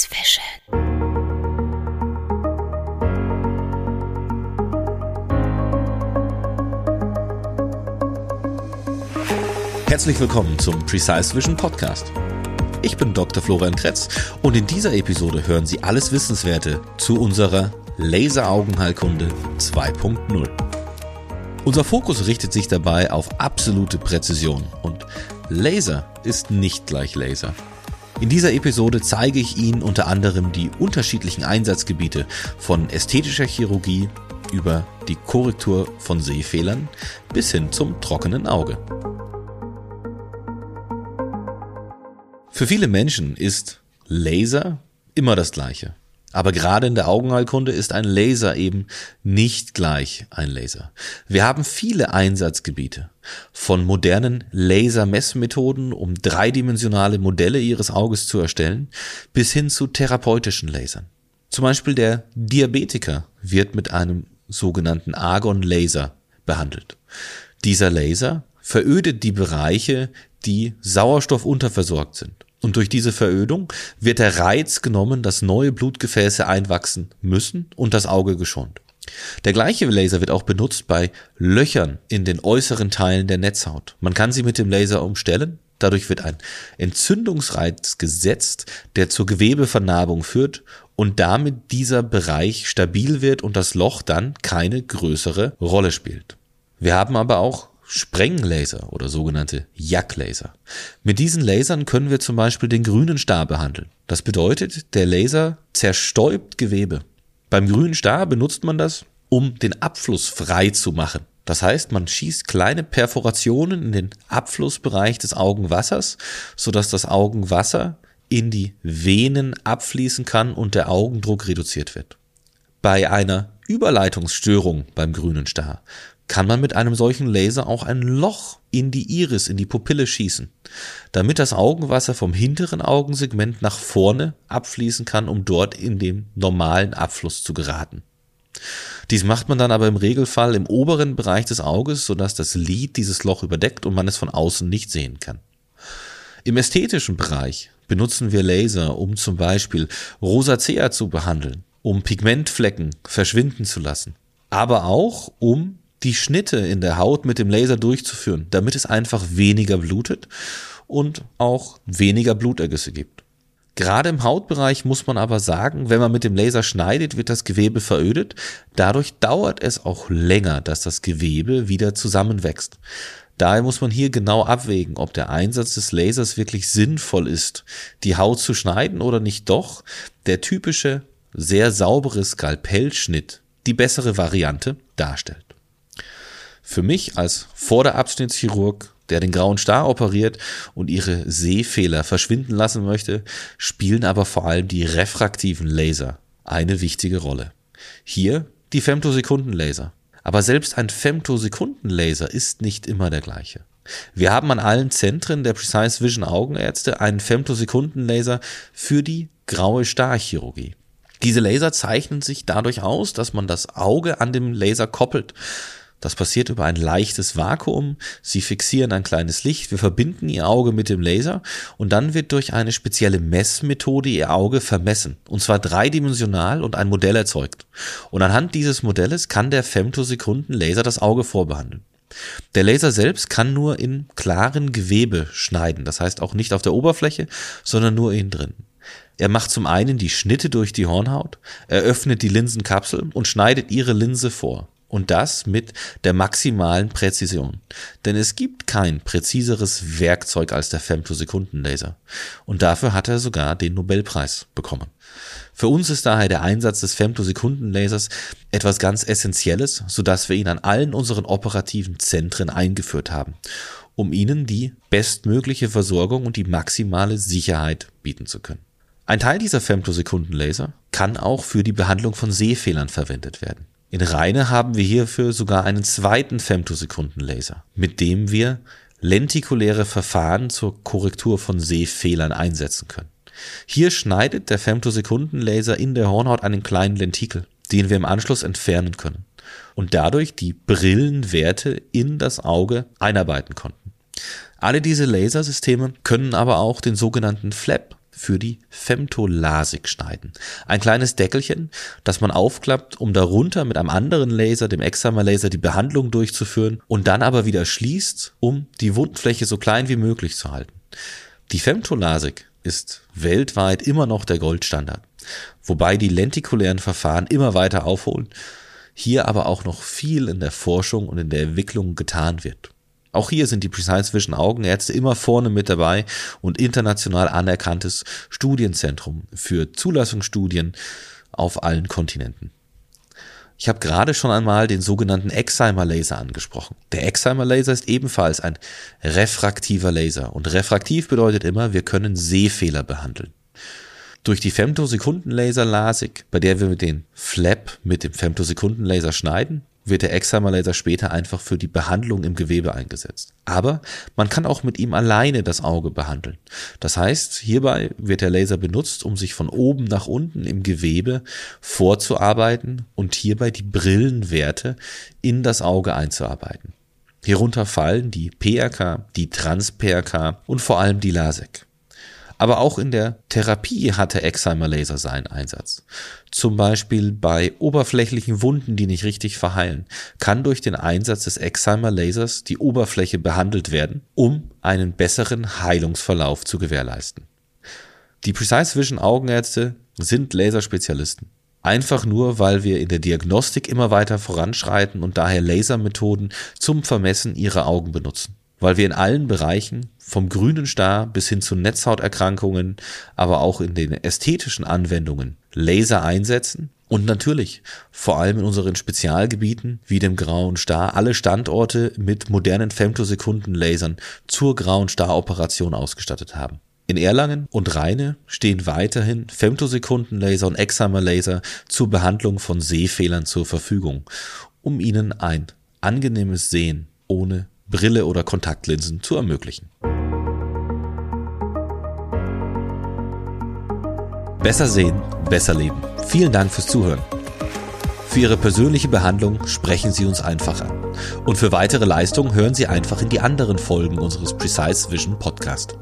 Precise Vision. Herzlich willkommen zum Precise Vision Podcast. Ich bin Dr. Florian Kretz und in dieser Episode hören Sie alles Wissenswerte zu unserer Laseraugenheilkunde 2.0. Unser Fokus richtet sich dabei auf absolute Präzision und Laser ist nicht gleich Laser. In dieser Episode zeige ich Ihnen unter anderem die unterschiedlichen Einsatzgebiete von ästhetischer Chirurgie über die Korrektur von Sehfehlern bis hin zum trockenen Auge. Für viele Menschen ist Laser immer das gleiche. Aber gerade in der Augenheilkunde ist ein Laser eben nicht gleich ein Laser. Wir haben viele Einsatzgebiete. Von modernen Lasermessmethoden, um dreidimensionale Modelle Ihres Auges zu erstellen, bis hin zu therapeutischen Lasern. Zum Beispiel der Diabetiker wird mit einem sogenannten Argon-Laser behandelt. Dieser Laser verödet die Bereiche, die sauerstoffunterversorgt sind. Und durch diese Verödung wird der Reiz genommen, dass neue Blutgefäße einwachsen müssen und das Auge geschont. Der gleiche Laser wird auch benutzt bei Löchern in den äußeren Teilen der Netzhaut. Man kann sie mit dem Laser umstellen. Dadurch wird ein Entzündungsreiz gesetzt, der zur Gewebevernarbung führt und damit dieser Bereich stabil wird und das Loch dann keine größere Rolle spielt. Wir haben aber auch Sprenglaser oder sogenannte Jagdlaser. Mit diesen Lasern können wir zum Beispiel den grünen Star behandeln. Das bedeutet, der Laser zerstäubt Gewebe. Beim grünen Star benutzt man das, um den Abfluss frei zu machen. Das heißt, man schießt kleine Perforationen in den Abflussbereich des Augenwassers, sodass das Augenwasser in die Venen abfließen kann und der Augendruck reduziert wird. Bei einer Überleitungsstörung beim grünen Star kann man mit einem solchen Laser auch ein Loch in die Iris, in die Pupille schießen, damit das Augenwasser vom hinteren Augensegment nach vorne abfließen kann, um dort in den normalen Abfluss zu geraten. Dies macht man dann aber im Regelfall im oberen Bereich des Auges, sodass das Lid dieses Loch überdeckt und man es von außen nicht sehen kann. Im ästhetischen Bereich benutzen wir Laser, um zum Beispiel Rosacea zu behandeln, um Pigmentflecken verschwinden zu lassen, aber auch um die Schnitte in der Haut mit dem Laser durchzuführen, damit es einfach weniger blutet und auch weniger Blutergüsse gibt. Gerade im Hautbereich muss man aber sagen, wenn man mit dem Laser schneidet, wird das Gewebe verödet. Dadurch dauert es auch länger, dass das Gewebe wieder zusammenwächst. Daher muss man hier genau abwägen, ob der Einsatz des Lasers wirklich sinnvoll ist, die Haut zu schneiden oder nicht doch der typische, sehr saubere Skalpellschnitt die bessere Variante darstellt. Für mich als Vorderabschnittschirurg, der den grauen Star operiert und ihre Sehfehler verschwinden lassen möchte, spielen aber vor allem die refraktiven Laser eine wichtige Rolle. Hier die Femtosekundenlaser. Aber selbst ein Femtosekundenlaser ist nicht immer der gleiche. Wir haben an allen Zentren der Precise Vision Augenärzte einen Femtosekundenlaser für die graue Starchirurgie. Diese Laser zeichnen sich dadurch aus, dass man das Auge an dem Laser koppelt. Das passiert über ein leichtes Vakuum. Sie fixieren ein kleines Licht. Wir verbinden Ihr Auge mit dem Laser und dann wird durch eine spezielle Messmethode Ihr Auge vermessen. Und zwar dreidimensional und ein Modell erzeugt. Und anhand dieses Modells kann der Femtosekunden-Laser das Auge vorbehandeln. Der Laser selbst kann nur in klaren Gewebe schneiden. Das heißt auch nicht auf der Oberfläche, sondern nur innen drin. Er macht zum einen die Schnitte durch die Hornhaut, eröffnet die Linsenkapsel und schneidet ihre Linse vor. Und das mit der maximalen Präzision. Denn es gibt kein präziseres Werkzeug als der Femtosekundenlaser. Und dafür hat er sogar den Nobelpreis bekommen. Für uns ist daher der Einsatz des Femtosekundenlasers etwas ganz Essentielles, sodass wir ihn an allen unseren operativen Zentren eingeführt haben, um ihnen die bestmögliche Versorgung und die maximale Sicherheit bieten zu können. Ein Teil dieser Femtosekundenlaser kann auch für die Behandlung von Sehfehlern verwendet werden. In Reine haben wir hierfür sogar einen zweiten Femtosekundenlaser, mit dem wir lentikuläre Verfahren zur Korrektur von Sehfehlern einsetzen können. Hier schneidet der Femtosekundenlaser in der Hornhaut einen kleinen Lentikel, den wir im Anschluss entfernen können und dadurch die Brillenwerte in das Auge einarbeiten konnten. Alle diese Lasersysteme können aber auch den sogenannten Flap für die Femtolasik schneiden. Ein kleines Deckelchen, das man aufklappt, um darunter mit einem anderen Laser, dem Excimer Laser, die Behandlung durchzuführen und dann aber wieder schließt, um die Wundfläche so klein wie möglich zu halten. Die Femtolasik ist weltweit immer noch der Goldstandard, wobei die lentikulären Verfahren immer weiter aufholen, hier aber auch noch viel in der Forschung und in der Entwicklung getan wird. Auch hier sind die Precise Vision Augenärzte immer vorne mit dabei und international anerkanntes Studienzentrum für Zulassungsstudien auf allen Kontinenten. Ich habe gerade schon einmal den sogenannten Excimer Laser angesprochen. Der Excimer Laser ist ebenfalls ein refraktiver Laser und refraktiv bedeutet immer, wir können Sehfehler behandeln. Durch die Femtosekundenlaser Lasik, bei der wir mit dem Flap mit dem Femtosekundenlaser schneiden, wird der Excimer-Laser später einfach für die Behandlung im Gewebe eingesetzt. Aber man kann auch mit ihm alleine das Auge behandeln. Das heißt, hierbei wird der Laser benutzt, um sich von oben nach unten im Gewebe vorzuarbeiten und hierbei die Brillenwerte in das Auge einzuarbeiten. Hierunter fallen die PRK, die Trans-PRK und vor allem die LASIK. Aber auch in der Therapie hatte Excimer Laser seinen Einsatz. Zum Beispiel bei oberflächlichen Wunden, die nicht richtig verheilen, kann durch den Einsatz des Excimer Lasers die Oberfläche behandelt werden, um einen besseren Heilungsverlauf zu gewährleisten. Die Precise Vision Augenärzte sind Laserspezialisten. Einfach nur, weil wir in der Diagnostik immer weiter voranschreiten und daher Lasermethoden zum Vermessen ihrer Augen benutzen weil wir in allen Bereichen, vom grünen Star bis hin zu Netzhauterkrankungen, aber auch in den ästhetischen Anwendungen Laser einsetzen und natürlich vor allem in unseren Spezialgebieten wie dem grauen Star alle Standorte mit modernen Femtosekunden-Lasern zur grauen Star-Operation ausgestattet haben. In Erlangen und Rheine stehen weiterhin Femtosekunden-Laser und Examer-Laser zur Behandlung von Sehfehlern zur Verfügung, um ihnen ein angenehmes Sehen ohne Brille oder Kontaktlinsen zu ermöglichen. Besser sehen, besser leben. Vielen Dank fürs Zuhören. Für Ihre persönliche Behandlung sprechen Sie uns einfach an. Und für weitere Leistungen hören Sie einfach in die anderen Folgen unseres Precise Vision Podcast.